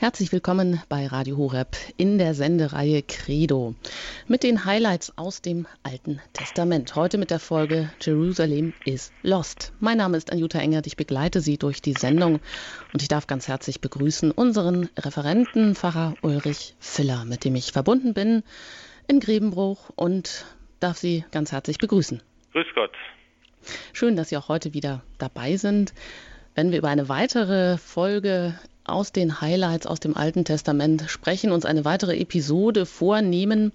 Herzlich willkommen bei Radio Horeb in der Sendereihe Credo mit den Highlights aus dem Alten Testament. Heute mit der Folge Jerusalem is Lost. Mein Name ist Anjuta Engert, ich begleite Sie durch die Sendung und ich darf ganz herzlich begrüßen unseren Referenten Pfarrer Ulrich Filler, mit dem ich verbunden bin in Grebenbruch und darf Sie ganz herzlich begrüßen. Grüß Gott. Schön, dass Sie auch heute wieder dabei sind. Wenn wir über eine weitere Folge aus den Highlights aus dem Alten Testament sprechen, uns eine weitere Episode vornehmen.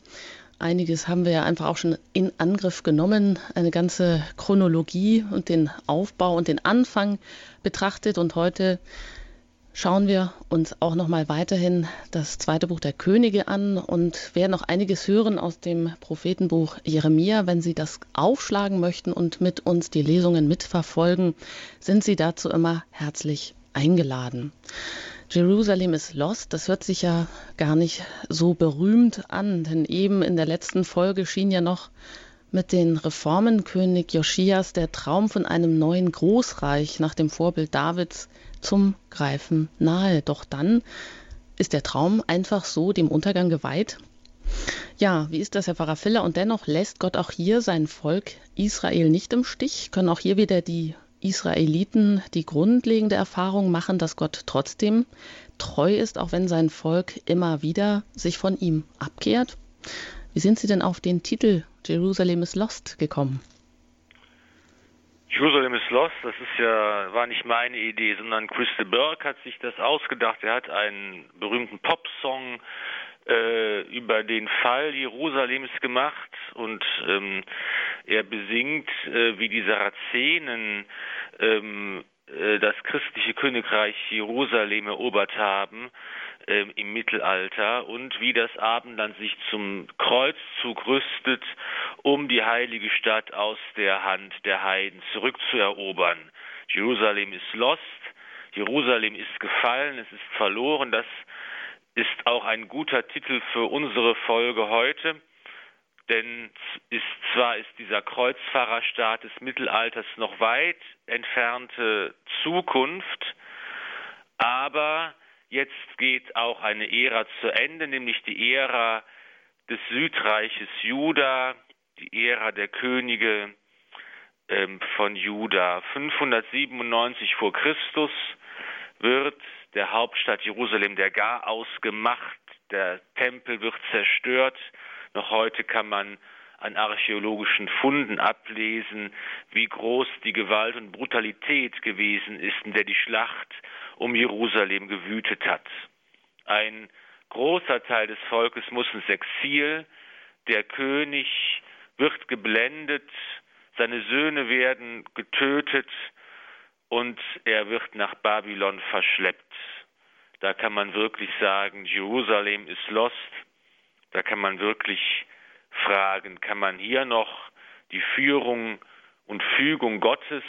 Einiges haben wir ja einfach auch schon in Angriff genommen, eine ganze Chronologie und den Aufbau und den Anfang betrachtet. Und heute schauen wir uns auch noch mal weiterhin das zweite Buch der Könige an und werden noch einiges hören aus dem Prophetenbuch Jeremia. Wenn Sie das aufschlagen möchten und mit uns die Lesungen mitverfolgen, sind Sie dazu immer herzlich eingeladen. Jerusalem is lost, das hört sich ja gar nicht so berühmt an, denn eben in der letzten Folge schien ja noch mit den Reformen König Joschias der Traum von einem neuen Großreich nach dem Vorbild Davids zum Greifen nahe. Doch dann ist der Traum einfach so dem Untergang geweiht. Ja, wie ist das, Herr Pfarrer Filler? Und dennoch lässt Gott auch hier sein Volk Israel nicht im Stich. Können auch hier wieder die Israeliten die grundlegende Erfahrung machen, dass Gott trotzdem treu ist, auch wenn sein Volk immer wieder sich von ihm abkehrt? Wie sind Sie denn auf den Titel Jerusalem is Lost gekommen? Jerusalem is Lost, das ist ja, war nicht meine Idee, sondern Chris Burgh hat sich das ausgedacht. Er hat einen berühmten Popsong äh, über den Fall Jerusalems gemacht und ähm, er besingt, äh, wie die Sarazenen ähm, äh, das christliche Königreich Jerusalem erobert haben äh, im Mittelalter und wie das Abendland sich zum Kreuzzug rüstet, um die heilige Stadt aus der Hand der Heiden zurückzuerobern. Jerusalem ist lost, Jerusalem ist gefallen, es ist verloren, das ist auch ein guter Titel für unsere Folge heute, denn ist, zwar ist dieser Kreuzfahrerstaat des Mittelalters noch weit entfernte Zukunft, aber jetzt geht auch eine Ära zu Ende, nämlich die Ära des Südreiches Juda, die Ära der Könige ähm, von Juda. 597 vor Christus wird der Hauptstadt Jerusalem der Garaus gemacht, der Tempel wird zerstört. Noch heute kann man an archäologischen Funden ablesen, wie groß die Gewalt und Brutalität gewesen ist, in der die Schlacht um Jerusalem gewütet hat. Ein großer Teil des Volkes muss ins Exil, der König wird geblendet, seine Söhne werden getötet, und er wird nach Babylon verschleppt. Da kann man wirklich sagen, Jerusalem ist lost. Da kann man wirklich fragen, kann man hier noch die Führung und Fügung Gottes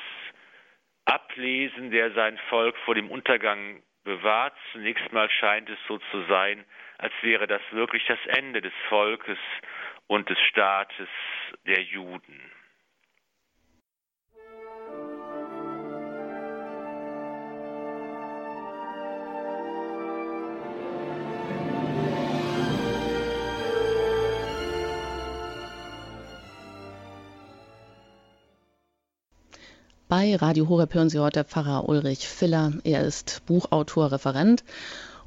ablesen, der sein Volk vor dem Untergang bewahrt. Zunächst mal scheint es so zu sein, als wäre das wirklich das Ende des Volkes und des Staates der Juden. Bei Radio Horeb hören Sie heute Pfarrer Ulrich Filler. Er ist Buchautor, Referent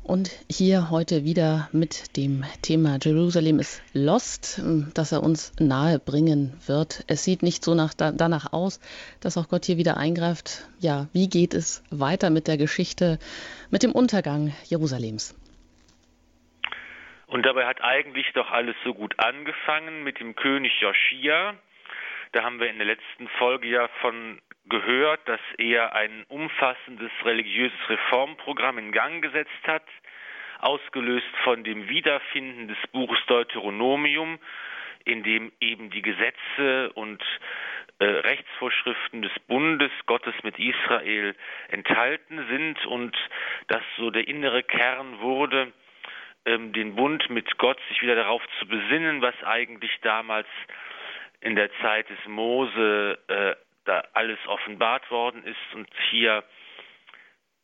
und hier heute wieder mit dem Thema Jerusalem is Lost, das er uns nahe bringen wird. Es sieht nicht so nach, danach aus, dass auch Gott hier wieder eingreift. Ja, wie geht es weiter mit der Geschichte, mit dem Untergang Jerusalems? Und dabei hat eigentlich doch alles so gut angefangen mit dem König Joschia. Da haben wir in der letzten Folge ja von gehört, dass er ein umfassendes religiöses Reformprogramm in Gang gesetzt hat, ausgelöst von dem Wiederfinden des Buches Deuteronomium, in dem eben die Gesetze und äh, Rechtsvorschriften des Bundes Gottes mit Israel enthalten sind und dass so der innere Kern wurde, ähm, den Bund mit Gott sich wieder darauf zu besinnen, was eigentlich damals in der Zeit des Mose äh, da alles offenbart worden ist und hier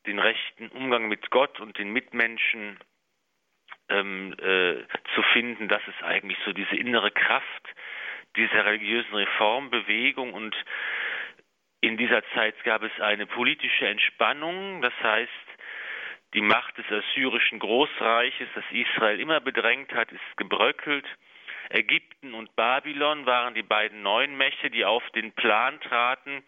den rechten Umgang mit Gott und den Mitmenschen ähm, äh, zu finden. Das ist eigentlich so diese innere Kraft dieser religiösen Reformbewegung und in dieser Zeit gab es eine politische Entspannung, das heißt, die Macht des assyrischen Großreiches, das Israel immer bedrängt hat, ist gebröckelt. Ägypten und Babylon waren die beiden neuen Mächte, die auf den Plan traten,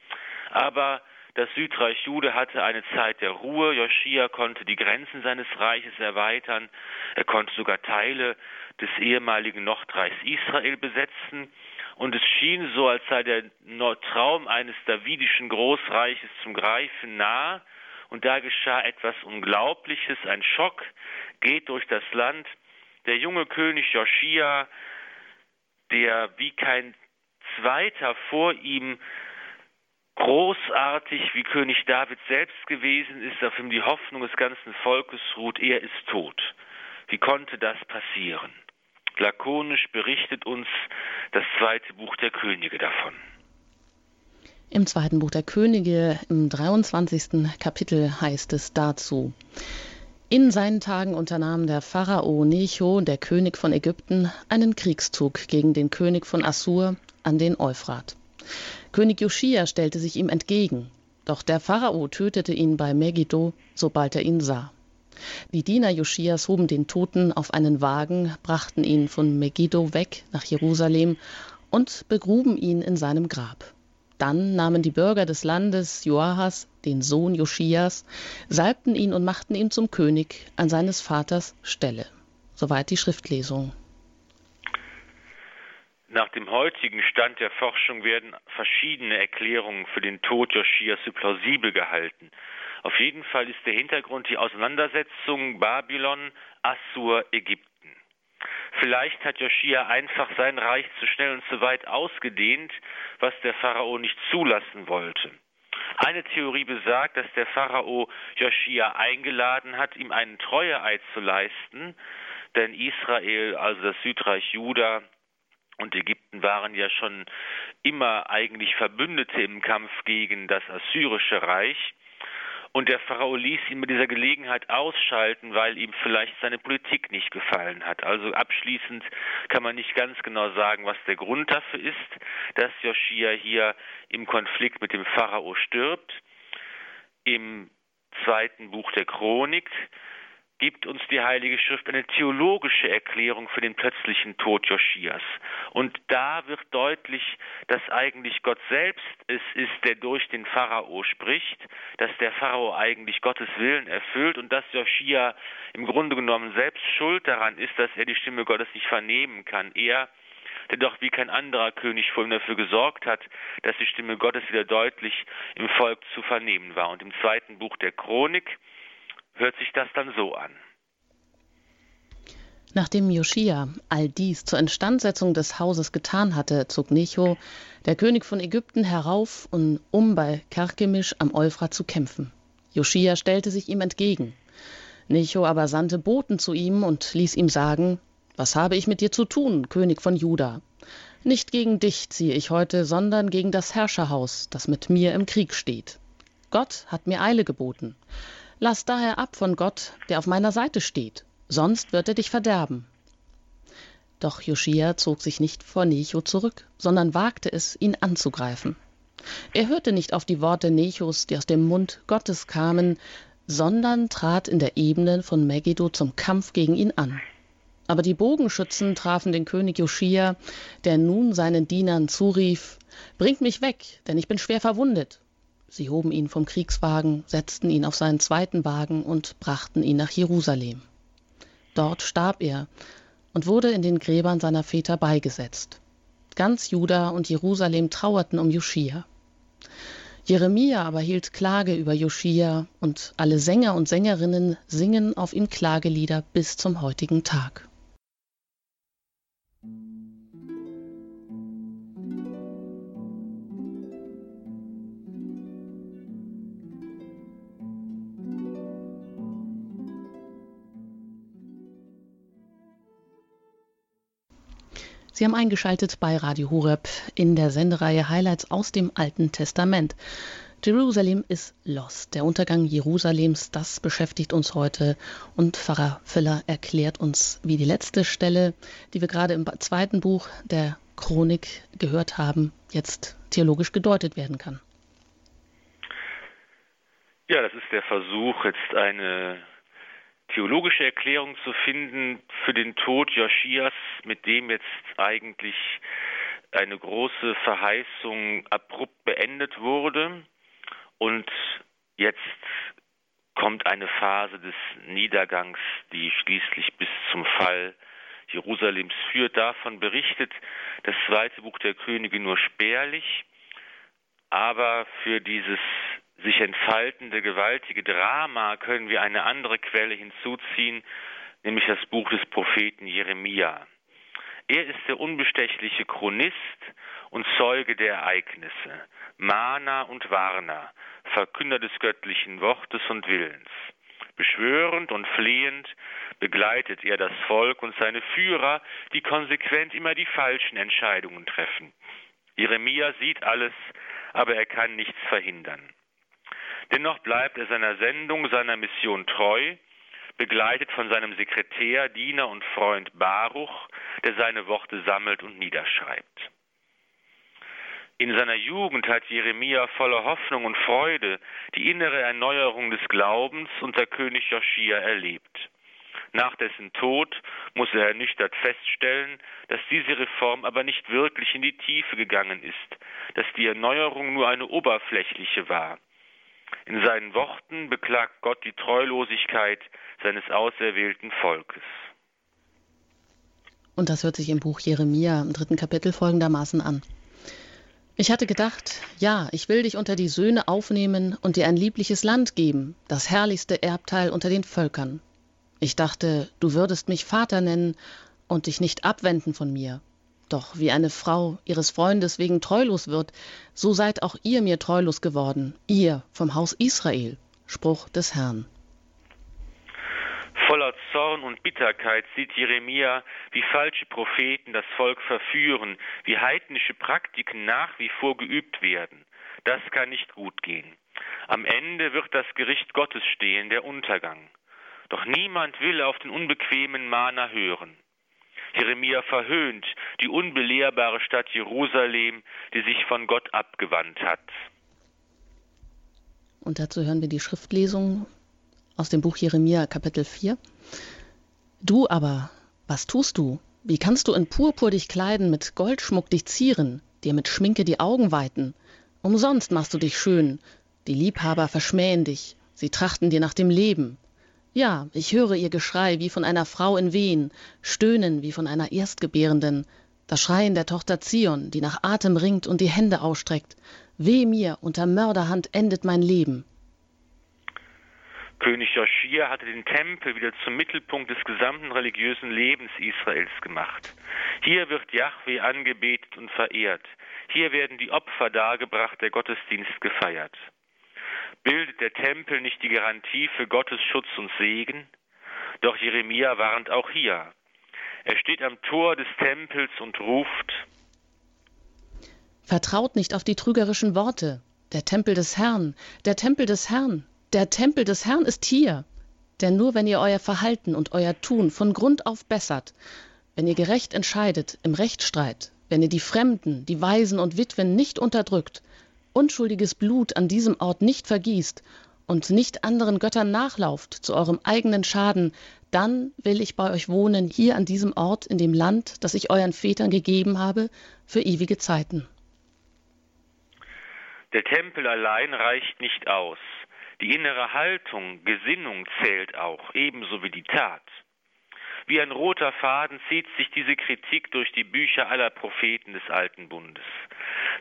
aber das Südreich Jude hatte eine Zeit der Ruhe. Joschia konnte die Grenzen seines Reiches erweitern. Er konnte sogar Teile des ehemaligen Nordreichs Israel besetzen. Und es schien so, als sei der Traum eines davidischen Großreiches zum Greifen nah. Und da geschah etwas Unglaubliches. Ein Schock geht durch das Land. Der junge König Joschia, der wie kein zweiter vor ihm großartig wie König David selbst gewesen ist, auf ihm die Hoffnung des ganzen Volkes ruht, er ist tot. Wie konnte das passieren? Lakonisch berichtet uns das zweite Buch der Könige davon. Im zweiten Buch der Könige, im 23. Kapitel heißt es dazu, in seinen Tagen unternahm der Pharao Necho, der König von Ägypten, einen Kriegszug gegen den König von Assur an den Euphrat. König Joschia stellte sich ihm entgegen, doch der Pharao tötete ihn bei Megiddo, sobald er ihn sah. Die Diener Joschias hoben den Toten auf einen Wagen, brachten ihn von Megiddo weg nach Jerusalem und begruben ihn in seinem Grab. Dann nahmen die Bürger des Landes Joahas, den Sohn Joschias, salbten ihn und machten ihn zum König an seines Vaters Stelle. Soweit die Schriftlesung. Nach dem heutigen Stand der Forschung werden verschiedene Erklärungen für den Tod Joschias für plausibel gehalten. Auf jeden Fall ist der Hintergrund die Auseinandersetzung Babylon, Assur, Ägypten. Vielleicht hat Joschia einfach sein Reich zu schnell und zu weit ausgedehnt, was der Pharao nicht zulassen wollte. Eine Theorie besagt, dass der Pharao Joschia eingeladen hat, ihm einen Treueeid zu leisten, denn Israel, also das Südreich Juda, und Ägypten waren ja schon immer eigentlich Verbündete im Kampf gegen das assyrische Reich. Und der Pharao ließ ihn mit dieser Gelegenheit ausschalten, weil ihm vielleicht seine Politik nicht gefallen hat. Also abschließend kann man nicht ganz genau sagen, was der Grund dafür ist, dass Joschia hier im Konflikt mit dem Pharao stirbt. Im zweiten Buch der Chronik gibt uns die Heilige Schrift eine theologische Erklärung für den plötzlichen Tod Joschias. Und da wird deutlich, dass eigentlich Gott selbst es ist, der durch den Pharao spricht, dass der Pharao eigentlich Gottes Willen erfüllt und dass Joschia im Grunde genommen selbst schuld daran ist, dass er die Stimme Gottes nicht vernehmen kann. Er der doch wie kein anderer König vor ihm dafür gesorgt hat, dass die Stimme Gottes wieder deutlich im Volk zu vernehmen war. Und im zweiten Buch der Chronik hört sich das dann so an. Nachdem Joschia all dies zur Instandsetzung des Hauses getan hatte, zog Necho, der König von Ägypten, herauf, um bei Karkemisch am Euphrat zu kämpfen. Joschia stellte sich ihm entgegen. Necho aber sandte Boten zu ihm und ließ ihm sagen, was habe ich mit dir zu tun, König von Juda? Nicht gegen dich ziehe ich heute, sondern gegen das Herrscherhaus, das mit mir im Krieg steht. Gott hat mir Eile geboten. Lass daher ab von Gott, der auf meiner Seite steht, sonst wird er dich verderben. Doch Joschia zog sich nicht vor Necho zurück, sondern wagte es, ihn anzugreifen. Er hörte nicht auf die Worte Nechos, die aus dem Mund Gottes kamen, sondern trat in der Ebene von Megiddo zum Kampf gegen ihn an. Aber die Bogenschützen trafen den König Joschia, der nun seinen Dienern zurief, Bringt mich weg, denn ich bin schwer verwundet. Sie hoben ihn vom Kriegswagen, setzten ihn auf seinen zweiten Wagen und brachten ihn nach Jerusalem. Dort starb er und wurde in den Gräbern seiner Väter beigesetzt. Ganz Juda und Jerusalem trauerten um Joschia. Jeremia aber hielt Klage über Joschia und alle Sänger und Sängerinnen singen auf ihm Klagelieder bis zum heutigen Tag. Sie haben eingeschaltet bei Radio Horeb in der Sendereihe Highlights aus dem Alten Testament. Jerusalem is lost. Der Untergang Jerusalems, das beschäftigt uns heute. Und Pfarrer Füller erklärt uns, wie die letzte Stelle, die wir gerade im zweiten Buch der Chronik gehört haben, jetzt theologisch gedeutet werden kann. Ja, das ist der Versuch, jetzt eine theologische Erklärung zu finden für den Tod Joschias, mit dem jetzt eigentlich eine große Verheißung abrupt beendet wurde. Und jetzt kommt eine Phase des Niedergangs, die schließlich bis zum Fall Jerusalems führt. Davon berichtet das zweite Buch der Könige nur spärlich, aber für dieses sich entfaltende gewaltige Drama können wir eine andere Quelle hinzuziehen, nämlich das Buch des Propheten Jeremia. Er ist der unbestechliche Chronist und Zeuge der Ereignisse, Mahner und Warner, Verkünder des göttlichen Wortes und Willens. Beschwörend und flehend begleitet er das Volk und seine Führer, die konsequent immer die falschen Entscheidungen treffen. Jeremia sieht alles, aber er kann nichts verhindern. Dennoch bleibt er seiner Sendung, seiner Mission treu begleitet von seinem Sekretär, Diener und Freund Baruch, der seine Worte sammelt und niederschreibt. In seiner Jugend hat Jeremia voller Hoffnung und Freude die innere Erneuerung des Glaubens unter König Joschia erlebt. Nach dessen Tod muss er ernüchtert feststellen, dass diese Reform aber nicht wirklich in die Tiefe gegangen ist, dass die Erneuerung nur eine oberflächliche war. In seinen Worten beklagt Gott die Treulosigkeit seines auserwählten Volkes. Und das hört sich im Buch Jeremia im dritten Kapitel folgendermaßen an. Ich hatte gedacht, ja, ich will dich unter die Söhne aufnehmen und dir ein liebliches Land geben, das herrlichste Erbteil unter den Völkern. Ich dachte, du würdest mich Vater nennen und dich nicht abwenden von mir. Doch wie eine Frau ihres Freundes wegen treulos wird, so seid auch ihr mir treulos geworden, ihr vom Haus Israel. Spruch des Herrn. Voller Zorn und Bitterkeit sieht Jeremia, wie falsche Propheten das Volk verführen, wie heidnische Praktiken nach wie vor geübt werden. Das kann nicht gut gehen. Am Ende wird das Gericht Gottes stehen, der Untergang. Doch niemand will auf den unbequemen Mahner hören. Jeremia verhöhnt die unbelehrbare Stadt Jerusalem, die sich von Gott abgewandt hat. Und dazu hören wir die Schriftlesung aus dem Buch Jeremia Kapitel 4. Du aber, was tust du? Wie kannst du in Purpur dich kleiden, mit Goldschmuck dich zieren, dir mit Schminke die Augen weiten? Umsonst machst du dich schön. Die Liebhaber verschmähen dich, sie trachten dir nach dem Leben. Ja, ich höre ihr Geschrei wie von einer Frau in Wehen, Stöhnen wie von einer Erstgebärenden, das Schreien der Tochter Zion, die nach Atem ringt und die Hände ausstreckt. Weh mir, unter Mörderhand endet mein Leben. König Joschia hatte den Tempel wieder zum Mittelpunkt des gesamten religiösen Lebens Israels gemacht. Hier wird Yahweh angebetet und verehrt. Hier werden die Opfer dargebracht, der Gottesdienst gefeiert. Bildet der Tempel nicht die Garantie für Gottes Schutz und Segen? Doch Jeremia warnt auch hier. Er steht am Tor des Tempels und ruft Vertraut nicht auf die trügerischen Worte. Der Tempel des Herrn, der Tempel des Herrn, der Tempel des Herrn ist hier. Denn nur wenn ihr euer Verhalten und euer Tun von Grund auf bessert, wenn ihr gerecht entscheidet im Rechtsstreit, wenn ihr die Fremden, die Waisen und Witwen nicht unterdrückt, unschuldiges Blut an diesem Ort nicht vergießt und nicht anderen Göttern nachlauft zu eurem eigenen Schaden, dann will ich bei euch wohnen, hier an diesem Ort, in dem Land, das ich euren Vätern gegeben habe, für ewige Zeiten. Der Tempel allein reicht nicht aus. Die innere Haltung, Gesinnung zählt auch, ebenso wie die Tat. Wie ein roter Faden zieht sich diese Kritik durch die Bücher aller Propheten des Alten Bundes.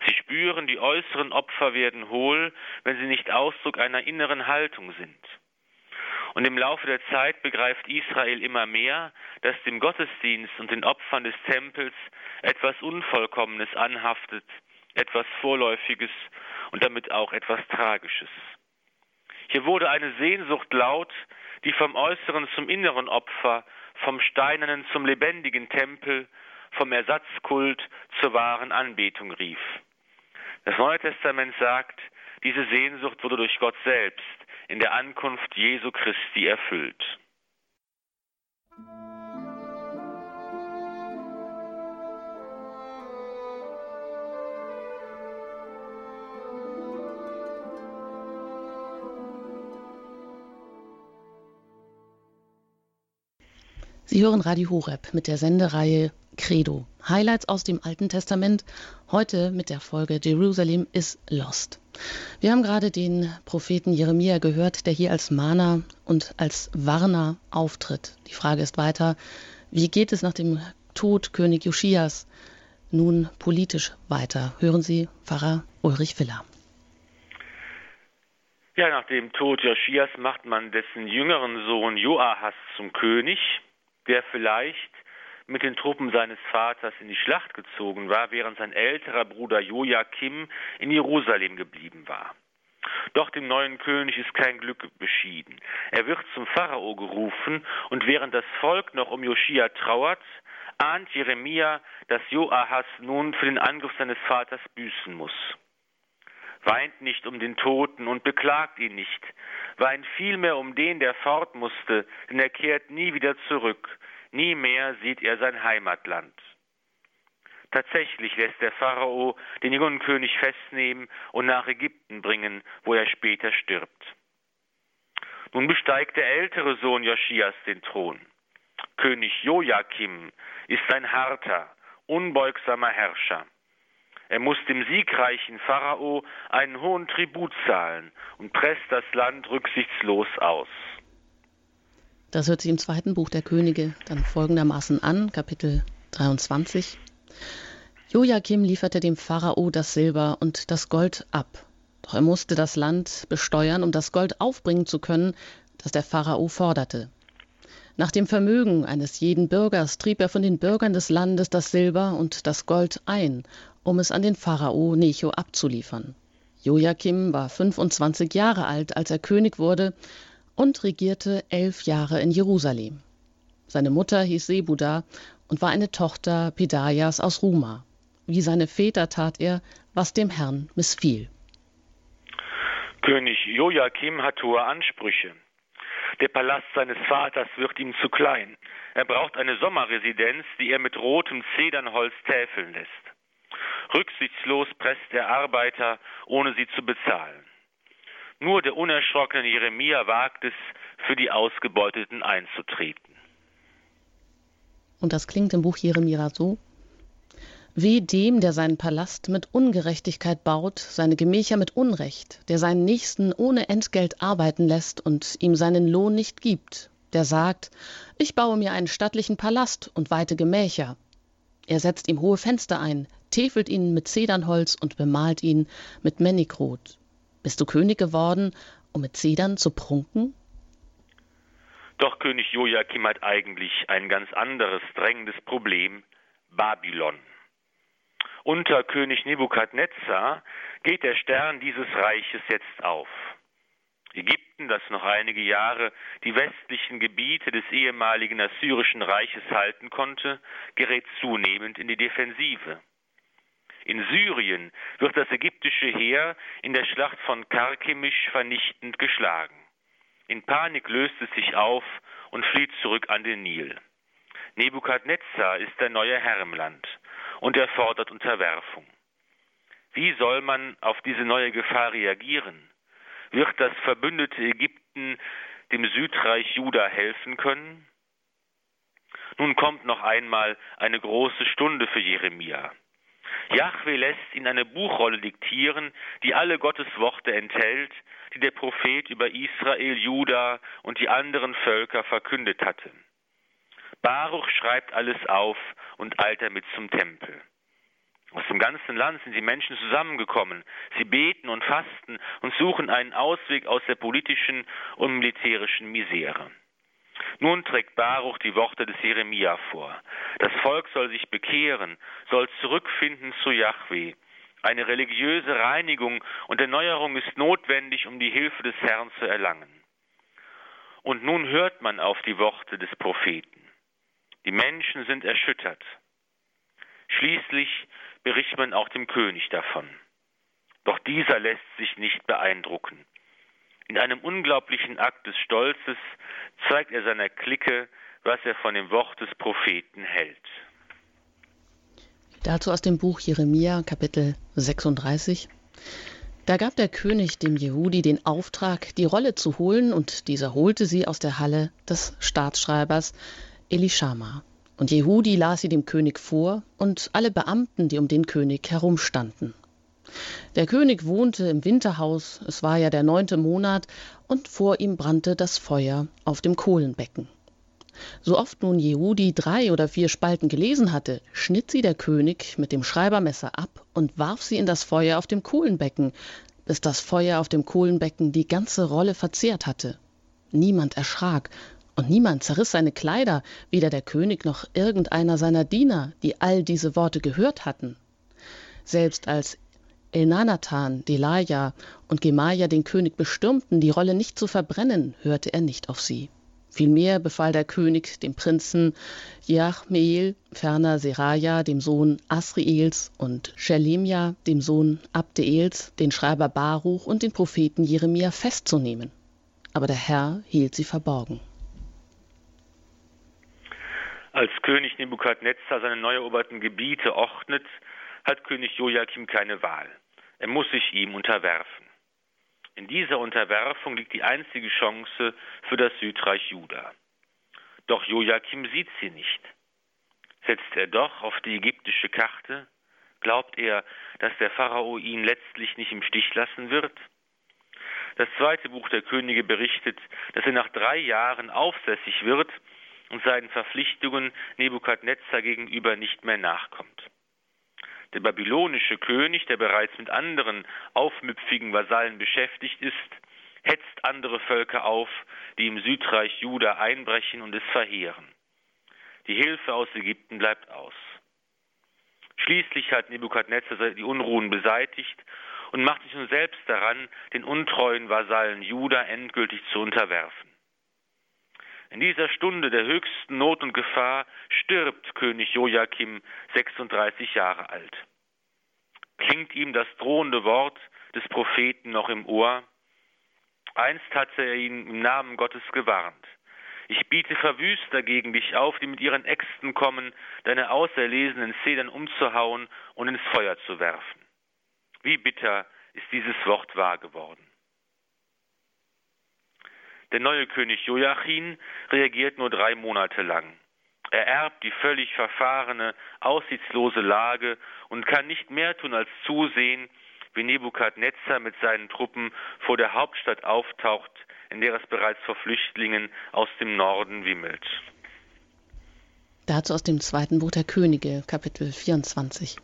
Sie spüren, die äußeren Opfer werden hohl, wenn sie nicht Ausdruck einer inneren Haltung sind. Und im Laufe der Zeit begreift Israel immer mehr, dass dem Gottesdienst und den Opfern des Tempels etwas Unvollkommenes anhaftet, etwas Vorläufiges und damit auch etwas Tragisches. Hier wurde eine Sehnsucht laut, die vom äußeren zum inneren Opfer, vom steinernen zum lebendigen Tempel, vom Ersatzkult zur wahren Anbetung rief. Das Neue Testament sagt, Diese Sehnsucht wurde durch Gott selbst in der Ankunft Jesu Christi erfüllt. Sie hören Radio Horeb mit der Sendereihe Credo. Highlights aus dem Alten Testament. Heute mit der Folge Jerusalem is Lost. Wir haben gerade den Propheten Jeremia gehört, der hier als Mahner und als Warner auftritt. Die Frage ist weiter, wie geht es nach dem Tod König Josias nun politisch weiter? Hören Sie Pfarrer Ulrich Viller. Ja, nach dem Tod Josias macht man dessen jüngeren Sohn Joahas zum König der vielleicht mit den Truppen seines Vaters in die Schlacht gezogen war, während sein älterer Bruder Joachim in Jerusalem geblieben war. Doch dem neuen König ist kein Glück beschieden. Er wird zum Pharao gerufen, und während das Volk noch um Joschia trauert, ahnt Jeremia, dass Joahas nun für den Angriff seines Vaters büßen muss. Weint nicht um den Toten und beklagt ihn nicht, weint vielmehr um den, der fort musste, denn er kehrt nie wieder zurück, nie mehr sieht er sein Heimatland. Tatsächlich lässt der Pharao den jungen König festnehmen und nach Ägypten bringen, wo er später stirbt. Nun besteigt der ältere Sohn Joschias den Thron. König Joachim ist ein harter, unbeugsamer Herrscher. Er muss dem siegreichen Pharao einen hohen Tribut zahlen und presst das Land rücksichtslos aus. Das hört sich im zweiten Buch der Könige dann folgendermaßen an, Kapitel 23. Joachim lieferte dem Pharao das Silber und das Gold ab. Doch er musste das Land besteuern, um das Gold aufbringen zu können, das der Pharao forderte. Nach dem Vermögen eines jeden Bürgers trieb er von den Bürgern des Landes das Silber und das Gold ein um es an den Pharao Necho abzuliefern. Joachim war 25 Jahre alt, als er König wurde und regierte elf Jahre in Jerusalem. Seine Mutter hieß Sebuda und war eine Tochter Pedaias aus Ruma. Wie seine Väter tat er, was dem Herrn missfiel. König Joachim hat hohe Ansprüche. Der Palast seines Vaters wird ihm zu klein. Er braucht eine Sommerresidenz, die er mit rotem Zedernholz täfeln lässt. Rücksichtslos presst er Arbeiter, ohne sie zu bezahlen. Nur der unerschrockene Jeremia wagt es, für die Ausgebeuteten einzutreten. Und das klingt im Buch Jeremia so. Weh dem, der seinen Palast mit Ungerechtigkeit baut, seine Gemächer mit Unrecht, der seinen Nächsten ohne Entgelt arbeiten lässt und ihm seinen Lohn nicht gibt, der sagt, ich baue mir einen stattlichen Palast und weite Gemächer. Er setzt ihm hohe Fenster ein, täfelt ihn mit Zedernholz und bemalt ihn mit Mänigrot. Bist du König geworden, um mit Zedern zu prunken? Doch König Joachim hat eigentlich ein ganz anderes drängendes Problem, Babylon. Unter König Nebukadnezar geht der Stern dieses Reiches jetzt auf. Ägypten, das noch einige Jahre die westlichen Gebiete des ehemaligen assyrischen Reiches halten konnte, gerät zunehmend in die Defensive. In Syrien wird das ägyptische Heer in der Schlacht von Karkemisch vernichtend geschlagen. In Panik löst es sich auf und flieht zurück an den Nil. Nebukadnezar ist der neue Herr im Land und er fordert Unterwerfung. Wie soll man auf diese neue Gefahr reagieren? Wird das verbündete Ägypten dem Südreich Juda helfen können? Nun kommt noch einmal eine große Stunde für Jeremia. Jahwe lässt ihn eine Buchrolle diktieren, die alle Gottes Worte enthält, die der Prophet über Israel, Juda und die anderen Völker verkündet hatte. Baruch schreibt alles auf und eilt damit zum Tempel. Aus dem ganzen Land sind die Menschen zusammengekommen. Sie beten und fasten und suchen einen Ausweg aus der politischen und militärischen Misere. Nun trägt Baruch die Worte des Jeremia vor. Das Volk soll sich bekehren, soll zurückfinden zu Yahweh. Eine religiöse Reinigung und Erneuerung ist notwendig, um die Hilfe des Herrn zu erlangen. Und nun hört man auf die Worte des Propheten. Die Menschen sind erschüttert. Schließlich berichtet man auch dem König davon. Doch dieser lässt sich nicht beeindrucken. In einem unglaublichen Akt des Stolzes zeigt er seiner Clique, was er von dem Wort des Propheten hält. Dazu aus dem Buch Jeremia Kapitel 36. Da gab der König dem Jehudi den Auftrag, die Rolle zu holen, und dieser holte sie aus der Halle des Staatsschreibers Elishama. Und Jehudi las sie dem König vor und alle Beamten, die um den König herumstanden. Der König wohnte im Winterhaus, es war ja der neunte Monat, und vor ihm brannte das Feuer auf dem Kohlenbecken. So oft nun Jehudi drei oder vier Spalten gelesen hatte, schnitt sie der König mit dem Schreibermesser ab und warf sie in das Feuer auf dem Kohlenbecken, bis das Feuer auf dem Kohlenbecken die ganze Rolle verzehrt hatte. Niemand erschrak, und niemand zerriss seine Kleider, weder der König noch irgendeiner seiner Diener, die all diese Worte gehört hatten. Selbst als Elnathan, Delaja und Gemaja den König bestürmten, die Rolle nicht zu verbrennen, hörte er nicht auf sie. Vielmehr befahl der König dem Prinzen Jachmeel, ferner Seraja, dem Sohn Asriels, und Schelemja, dem Sohn Abdeels, den Schreiber Baruch und den Propheten Jeremia festzunehmen. Aber der Herr hielt sie verborgen. Als König Nebukadnezar seine neu eroberten Gebiete ordnet, hat König Joachim keine Wahl. Er muss sich ihm unterwerfen. In dieser Unterwerfung liegt die einzige Chance für das Südreich Juda. Doch Joachim sieht sie nicht. Setzt er doch auf die ägyptische Karte? Glaubt er, dass der Pharao ihn letztlich nicht im Stich lassen wird? Das zweite Buch der Könige berichtet, dass er nach drei Jahren aufsässig wird und seinen Verpflichtungen Nebukadnezar gegenüber nicht mehr nachkommt. Der babylonische König, der bereits mit anderen aufmüpfigen Vasallen beschäftigt ist, hetzt andere Völker auf, die im Südreich Juda einbrechen und es verheeren. Die Hilfe aus Ägypten bleibt aus. Schließlich hat Nebukadnezar die Unruhen beseitigt und macht sich nun selbst daran, den untreuen Vasallen Juda endgültig zu unterwerfen. In dieser Stunde der höchsten Not und Gefahr stirbt König Joachim 36 Jahre alt. Klingt ihm das drohende Wort des Propheten noch im Ohr? Einst hatte er ihn im Namen Gottes gewarnt. Ich biete Verwüster gegen dich auf, die mit ihren Äxten kommen, deine auserlesenen Zedern umzuhauen und ins Feuer zu werfen. Wie bitter ist dieses Wort wahr geworden. Der neue König Joachim reagiert nur drei Monate lang. Er erbt die völlig verfahrene, aussichtslose Lage und kann nicht mehr tun als zusehen, wie Nebukadnezar mit seinen Truppen vor der Hauptstadt auftaucht, in der es bereits vor Flüchtlingen aus dem Norden wimmelt. Dazu aus dem zweiten Buch der Könige, Kapitel 24.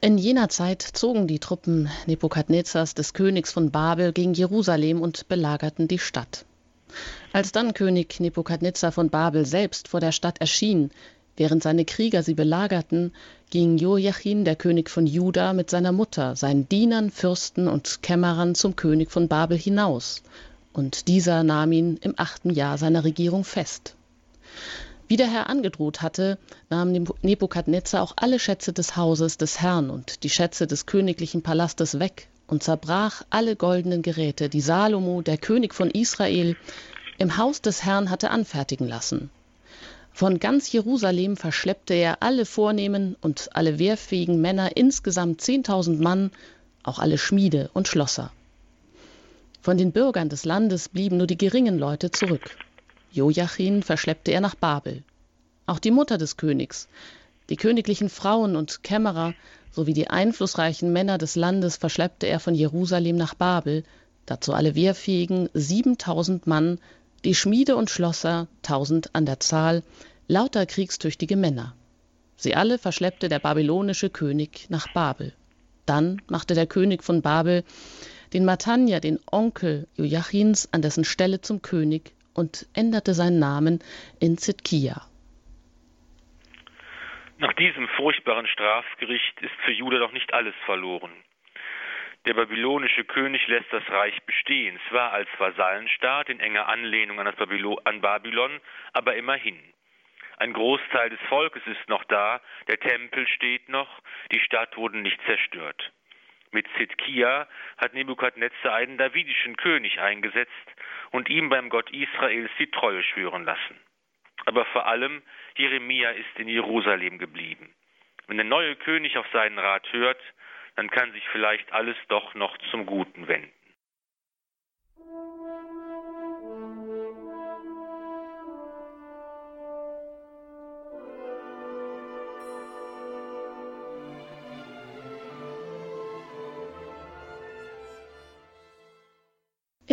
In jener Zeit zogen die Truppen Nebukadnezars des Königs von Babel gegen Jerusalem und belagerten die Stadt. Als dann König Nebukadnezar von Babel selbst vor der Stadt erschien, während seine Krieger sie belagerten, ging Joachim, der König von Juda, mit seiner Mutter, seinen Dienern, Fürsten und Kämmerern zum König von Babel hinaus, und dieser nahm ihn im achten Jahr seiner Regierung fest. Wie der Herr angedroht hatte, nahm Nebukadnezar auch alle Schätze des Hauses des Herrn und die Schätze des königlichen Palastes weg und zerbrach alle goldenen Geräte, die Salomo, der König von Israel, im Haus des Herrn hatte anfertigen lassen. Von ganz Jerusalem verschleppte er alle vornehmen und alle wehrfähigen Männer, insgesamt zehntausend Mann, auch alle Schmiede und Schlosser. Von den Bürgern des Landes blieben nur die geringen Leute zurück. Joachim verschleppte er nach Babel. Auch die Mutter des Königs, die königlichen Frauen und Kämmerer sowie die einflussreichen Männer des Landes verschleppte er von Jerusalem nach Babel, dazu alle wehrfähigen 7000 Mann, die Schmiede und Schlosser, tausend an der Zahl, lauter kriegstüchtige Männer. Sie alle verschleppte der babylonische König nach Babel. Dann machte der König von Babel den Matanja, den Onkel Joachims, an dessen Stelle zum König und änderte seinen Namen in Zitkia. Nach diesem furchtbaren Strafgericht ist für Juda doch nicht alles verloren. Der babylonische König lässt das Reich bestehen, zwar als Vasallenstaat in enger Anlehnung an, Babylo an Babylon, aber immerhin. Ein Großteil des Volkes ist noch da, der Tempel steht noch, die Stadt wurde nicht zerstört. Mit Zidkia hat Nebukadnezar einen davidischen König eingesetzt und ihm beim Gott Israels die Treue schwören lassen. Aber vor allem Jeremia ist in Jerusalem geblieben. Wenn der neue König auf seinen Rat hört, dann kann sich vielleicht alles doch noch zum Guten wenden.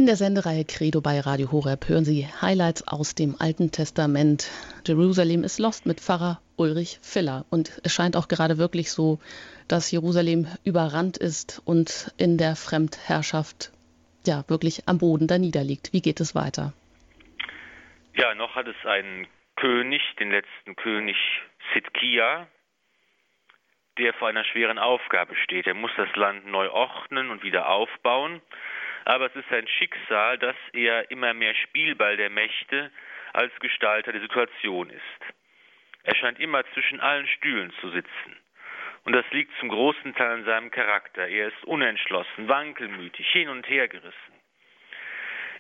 In der Sendereihe Credo bei Radio Horeb hören Sie Highlights aus dem Alten Testament. Jerusalem ist lost mit Pfarrer Ulrich Filler. Und es scheint auch gerade wirklich so, dass Jerusalem überrannt ist und in der Fremdherrschaft ja wirklich am Boden da niederliegt. Wie geht es weiter? Ja, noch hat es einen König, den letzten König Sidkia, der vor einer schweren Aufgabe steht. Er muss das Land neu ordnen und wieder aufbauen aber es ist sein Schicksal, dass er immer mehr Spielball der Mächte als Gestalter der Situation ist. Er scheint immer zwischen allen Stühlen zu sitzen. Und das liegt zum großen Teil an seinem Charakter. Er ist unentschlossen, wankelmütig, hin und her gerissen.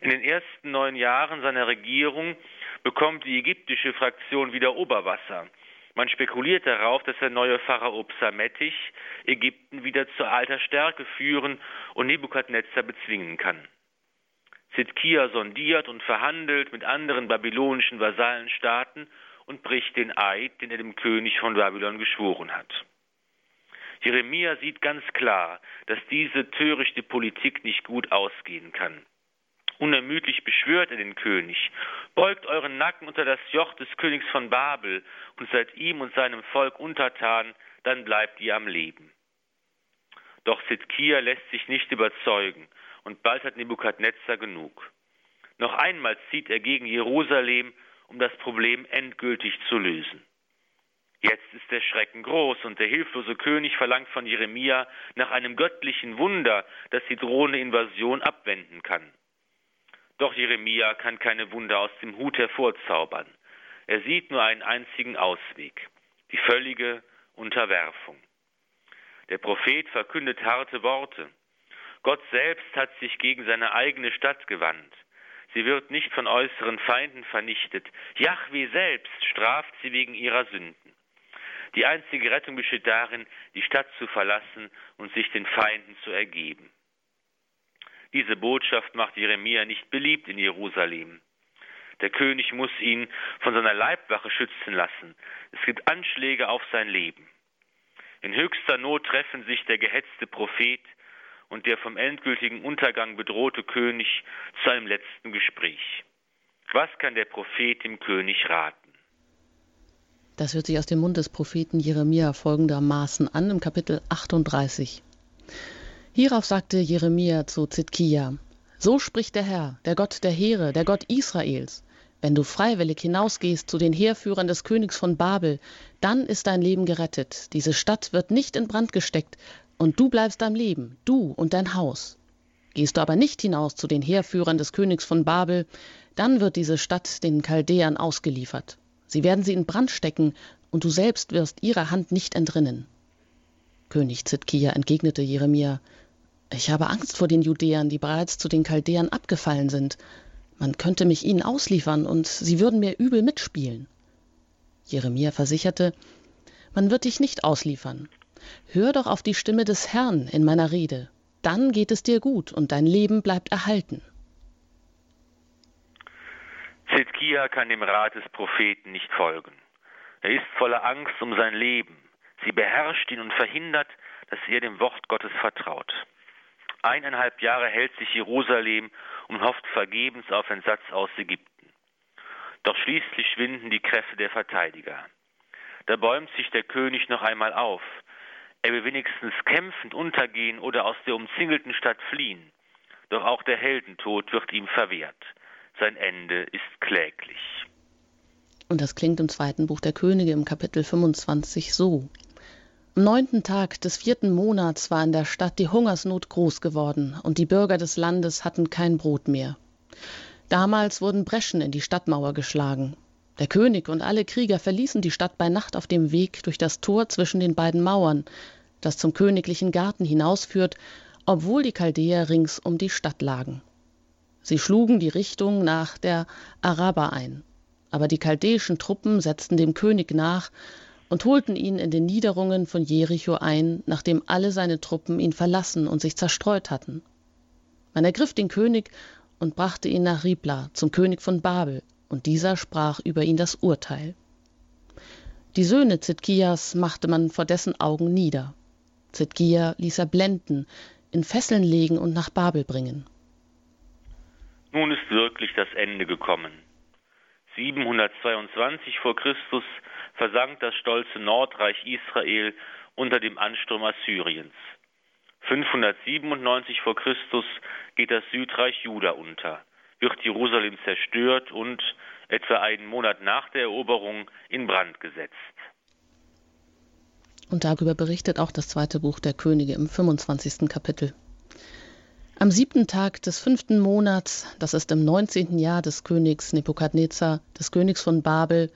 In den ersten neun Jahren seiner Regierung bekommt die ägyptische Fraktion wieder Oberwasser man spekuliert darauf, dass der neue Pharao Psamettich Ägypten wieder zu alter Stärke führen und Nebukadnezar bezwingen kann. Zidkia sondiert und verhandelt mit anderen babylonischen Vasallenstaaten und bricht den Eid, den er dem König von Babylon geschworen hat. Jeremia sieht ganz klar, dass diese törichte Politik nicht gut ausgehen kann. Unermüdlich beschwört er den König, beugt euren Nacken unter das Joch des Königs von Babel und seid ihm und seinem Volk untertan, dann bleibt ihr am Leben. Doch Sidkia lässt sich nicht überzeugen, und bald hat Nebukadnezar genug. Noch einmal zieht er gegen Jerusalem, um das Problem endgültig zu lösen. Jetzt ist der Schrecken groß und der hilflose König verlangt von Jeremia nach einem göttlichen Wunder, das die drohende Invasion abwenden kann. Doch Jeremia kann keine Wunder aus dem Hut hervorzaubern. Er sieht nur einen einzigen Ausweg, die völlige Unterwerfung. Der Prophet verkündet harte Worte. Gott selbst hat sich gegen seine eigene Stadt gewandt. Sie wird nicht von äußeren Feinden vernichtet. Jahwe selbst straft sie wegen ihrer Sünden. Die einzige Rettung besteht darin, die Stadt zu verlassen und sich den Feinden zu ergeben. Diese Botschaft macht Jeremia nicht beliebt in Jerusalem. Der König muss ihn von seiner Leibwache schützen lassen. Es gibt Anschläge auf sein Leben. In höchster Not treffen sich der gehetzte Prophet und der vom endgültigen Untergang bedrohte König zu einem letzten Gespräch. Was kann der Prophet dem König raten? Das hört sich aus dem Mund des Propheten Jeremia folgendermaßen an im Kapitel 38. Hierauf sagte Jeremia zu Zidkia, So spricht der Herr, der Gott der Heere, der Gott Israels. Wenn du freiwillig hinausgehst zu den Heerführern des Königs von Babel, dann ist dein Leben gerettet. Diese Stadt wird nicht in Brand gesteckt, und du bleibst am Leben, du und dein Haus. Gehst du aber nicht hinaus zu den Heerführern des Königs von Babel, dann wird diese Stadt den Chaldäern ausgeliefert. Sie werden sie in Brand stecken, und du selbst wirst ihrer Hand nicht entrinnen. König Zidkia entgegnete Jeremia, ich habe Angst vor den Judäern, die bereits zu den Chaldäern abgefallen sind. Man könnte mich ihnen ausliefern, und sie würden mir übel mitspielen. Jeremia versicherte, man wird dich nicht ausliefern. Hör doch auf die Stimme des Herrn in meiner Rede. Dann geht es dir gut und dein Leben bleibt erhalten. Zedkia kann dem Rat des Propheten nicht folgen. Er ist voller Angst um sein Leben. Sie beherrscht ihn und verhindert, dass er dem Wort Gottes vertraut. Eineinhalb Jahre hält sich Jerusalem und hofft vergebens auf Entsatz aus Ägypten. Doch schließlich schwinden die Kräfte der Verteidiger. Da bäumt sich der König noch einmal auf. Er will wenigstens kämpfend untergehen oder aus der umzingelten Stadt fliehen. Doch auch der Heldentod wird ihm verwehrt. Sein Ende ist kläglich. Und das klingt im zweiten Buch der Könige im Kapitel 25 so. Am neunten Tag des vierten Monats war in der Stadt die Hungersnot groß geworden, und die Bürger des Landes hatten kein Brot mehr. Damals wurden Breschen in die Stadtmauer geschlagen. Der König und alle Krieger verließen die Stadt bei Nacht auf dem Weg durch das Tor zwischen den beiden Mauern. das zum königlichen Garten hinausführt, obwohl die Chaldäer rings um die Stadt lagen. Sie schlugen die Richtung nach der Araber ein, aber die chaldäischen Truppen setzten dem König nach und holten ihn in den Niederungen von Jericho ein, nachdem alle seine Truppen ihn verlassen und sich zerstreut hatten. Man ergriff den König und brachte ihn nach Ribla zum König von Babel, und dieser sprach über ihn das Urteil. Die Söhne Zidkias machte man vor dessen Augen nieder. Zidkia ließ er blenden, in Fesseln legen und nach Babel bringen. Nun ist wirklich das Ende gekommen. 722 vor Christus versank das stolze Nordreich Israel unter dem Ansturm Assyriens. 597 vor Christus geht das Südreich Juda unter, wird Jerusalem zerstört und etwa einen Monat nach der Eroberung in Brand gesetzt. Und darüber berichtet auch das zweite Buch der Könige im 25. Kapitel. Am siebten Tag des fünften Monats, das ist im 19. Jahr des Königs Nebukadnezar, des Königs von Babel,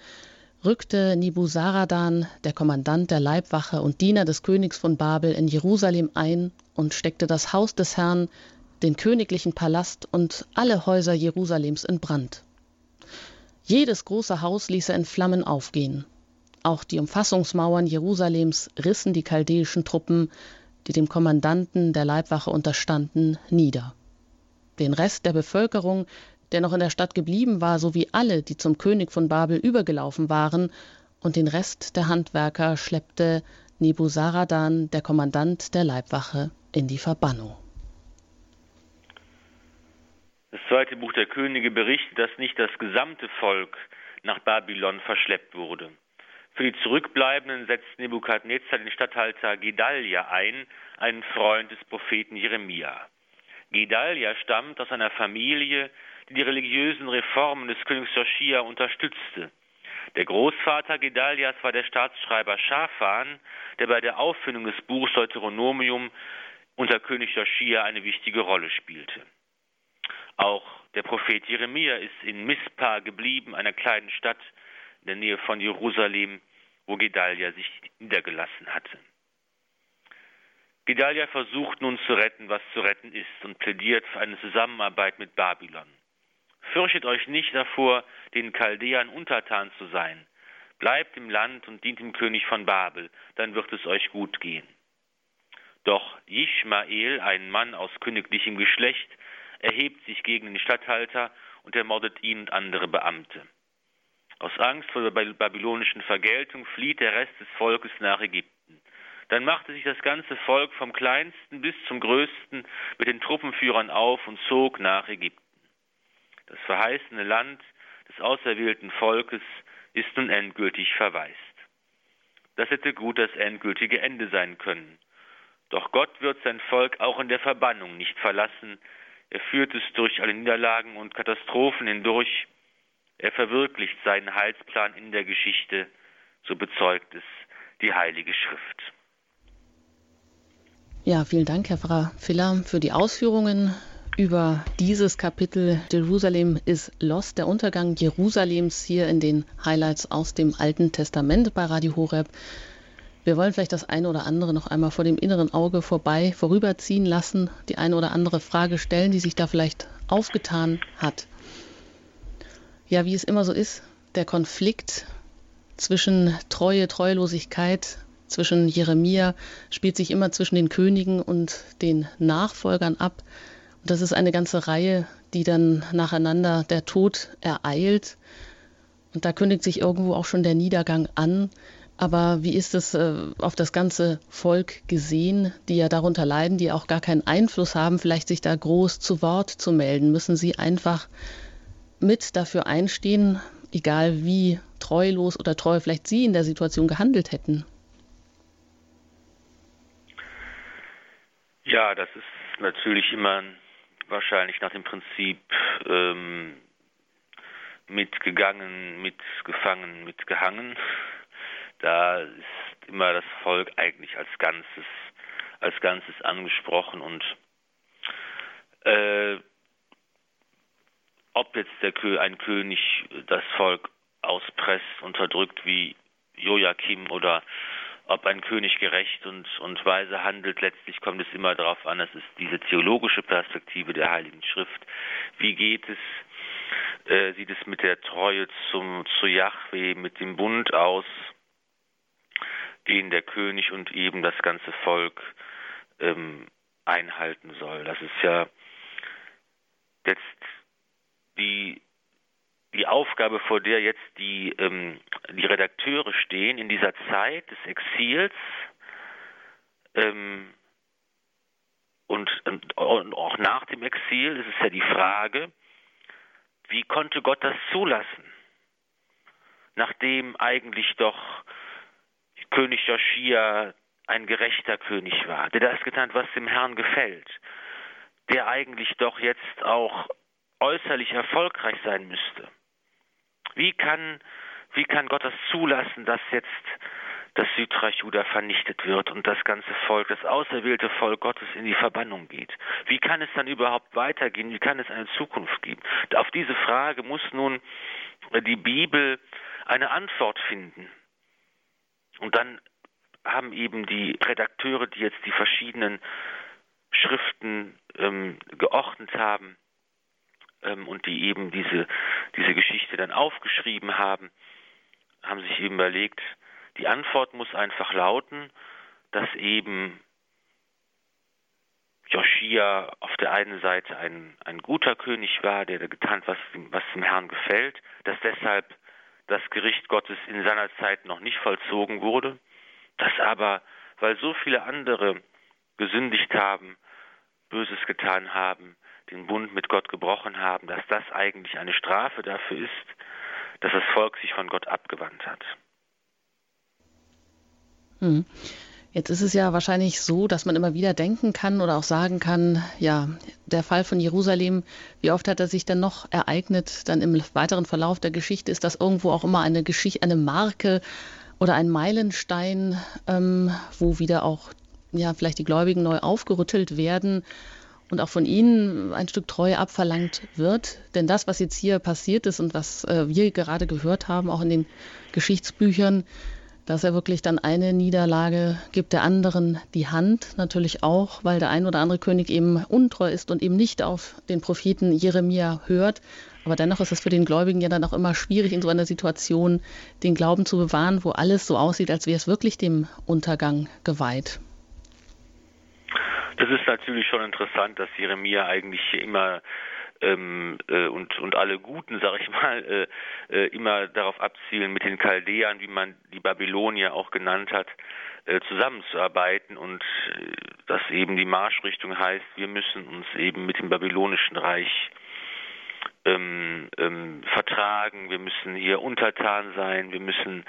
rückte Nibuzaradan, der Kommandant der Leibwache und Diener des Königs von Babel, in Jerusalem ein und steckte das Haus des Herrn, den königlichen Palast und alle Häuser Jerusalems in Brand. Jedes große Haus ließ er in Flammen aufgehen. Auch die Umfassungsmauern Jerusalems rissen die chaldäischen Truppen, die dem Kommandanten der Leibwache unterstanden, nieder. Den Rest der Bevölkerung der noch in der Stadt geblieben war, sowie alle, die zum König von Babel übergelaufen waren, und den Rest der Handwerker schleppte Nebuzaradan, der Kommandant der Leibwache, in die Verbannung. Das zweite Buch der Könige berichtet, dass nicht das gesamte Volk nach Babylon verschleppt wurde. Für die Zurückbleibenden setzt Nebukadnezar den Statthalter Gedalia ein, einen Freund des Propheten Jeremia. Gedalia stammt aus einer Familie, die die religiösen Reformen des Königs Joschia unterstützte. Der Großvater Gedalias war der Staatsschreiber Schafan, der bei der Auffindung des Buchs Deuteronomium unter König Joschia eine wichtige Rolle spielte. Auch der Prophet Jeremia ist in Mispa geblieben, einer kleinen Stadt in der Nähe von Jerusalem, wo Gedalia sich niedergelassen hatte. Gedalia versucht nun zu retten, was zu retten ist, und plädiert für eine Zusammenarbeit mit Babylon. Fürchtet euch nicht davor, den Chaldäern untertan zu sein. Bleibt im Land und dient dem König von Babel, dann wird es euch gut gehen. Doch Ishmael, ein Mann aus königlichem Geschlecht, erhebt sich gegen den Statthalter und ermordet ihn und andere Beamte. Aus Angst vor der babylonischen Vergeltung flieht der Rest des Volkes nach Ägypten. Dann machte sich das ganze Volk vom kleinsten bis zum größten mit den Truppenführern auf und zog nach Ägypten. Das verheißene Land des auserwählten Volkes ist nun endgültig verwaist. Das hätte gut das endgültige Ende sein können. Doch Gott wird sein Volk auch in der Verbannung nicht verlassen. Er führt es durch alle Niederlagen und Katastrophen hindurch. Er verwirklicht seinen Heilsplan in der Geschichte, so bezeugt es die Heilige Schrift. Ja, vielen Dank, Herr Pfarrer Filler, für die Ausführungen über dieses Kapitel Jerusalem ist Lost, der Untergang Jerusalems hier in den Highlights aus dem Alten Testament bei Radio Horeb. Wir wollen vielleicht das eine oder andere noch einmal vor dem inneren Auge vorbei vorüberziehen lassen, die eine oder andere Frage stellen, die sich da vielleicht aufgetan hat. Ja, wie es immer so ist, der Konflikt zwischen Treue, Treulosigkeit, zwischen Jeremia spielt sich immer zwischen den Königen und den Nachfolgern ab. Das ist eine ganze Reihe, die dann nacheinander der Tod ereilt. Und da kündigt sich irgendwo auch schon der Niedergang an. Aber wie ist es äh, auf das ganze Volk gesehen, die ja darunter leiden, die auch gar keinen Einfluss haben, vielleicht sich da groß zu Wort zu melden? Müssen sie einfach mit dafür einstehen, egal wie treulos oder treu vielleicht sie in der Situation gehandelt hätten? Ja, das ist natürlich immer ein wahrscheinlich nach dem Prinzip ähm, mitgegangen, mitgefangen, mitgehangen. Da ist immer das Volk eigentlich als Ganzes, als Ganzes angesprochen und äh, ob jetzt der ein König das Volk auspresst, unterdrückt wie Joachim oder ob ein König gerecht und, und weise handelt. Letztlich kommt es immer darauf an, das ist diese theologische Perspektive der Heiligen Schrift. Wie geht es, äh, sieht es mit der Treue zum, zu Yahweh, mit dem Bund aus, den der König und eben das ganze Volk ähm, einhalten soll. Das ist ja jetzt die die Aufgabe, vor der jetzt die, ähm, die Redakteure stehen in dieser Zeit des Exils ähm, und, und, auch nach dem Exil ist ja die Frage, wie konnte Gott das zulassen, nachdem eigentlich doch König Joschia ein gerechter König war, der das getan hat, was dem Herrn gefällt, der eigentlich doch jetzt auch äußerlich erfolgreich sein müsste. Wie kann, wie kann Gott das zulassen, dass jetzt das Südreich Juda vernichtet wird und das ganze Volk, das auserwählte Volk Gottes in die Verbannung geht? Wie kann es dann überhaupt weitergehen? Wie kann es eine Zukunft geben? Auf diese Frage muss nun die Bibel eine Antwort finden. Und dann haben eben die Redakteure, die jetzt die verschiedenen Schriften ähm, geordnet haben, ähm, und die eben diese, diese Geschichte dann aufgeschrieben haben, haben sich eben überlegt, die Antwort muss einfach lauten, dass eben Joschia auf der einen Seite ein, ein guter König war, der getan was, was dem Herrn gefällt, dass deshalb das Gericht Gottes in seiner Zeit noch nicht vollzogen wurde, dass aber, weil so viele andere gesündigt haben, Böses getan haben, den Bund mit Gott gebrochen haben, dass das eigentlich eine Strafe dafür ist, dass das Volk sich von Gott abgewandt hat. Hm. Jetzt ist es ja wahrscheinlich so, dass man immer wieder denken kann oder auch sagen kann, ja, der Fall von Jerusalem, wie oft hat er sich dann noch ereignet? Dann im weiteren Verlauf der Geschichte ist das irgendwo auch immer eine Geschichte, eine Marke oder ein Meilenstein, ähm, wo wieder auch ja vielleicht die Gläubigen neu aufgerüttelt werden und auch von ihnen ein Stück Treue abverlangt wird. Denn das, was jetzt hier passiert ist und was äh, wir gerade gehört haben, auch in den Geschichtsbüchern, dass er wirklich dann eine Niederlage gibt der anderen die Hand, natürlich auch, weil der ein oder andere König eben untreu ist und eben nicht auf den Propheten Jeremia hört. Aber dennoch ist es für den Gläubigen ja dann auch immer schwierig, in so einer Situation den Glauben zu bewahren, wo alles so aussieht, als wäre es wirklich dem Untergang geweiht. Das ist natürlich schon interessant, dass Jeremia eigentlich immer ähm, äh, und, und alle Guten, sag ich mal, äh, äh, immer darauf abzielen, mit den Chaldäern, wie man die Babylonier auch genannt hat, äh, zusammenzuarbeiten und äh, dass eben die Marschrichtung heißt, wir müssen uns eben mit dem babylonischen Reich ähm, ähm, vertragen, wir müssen hier untertan sein, wir müssen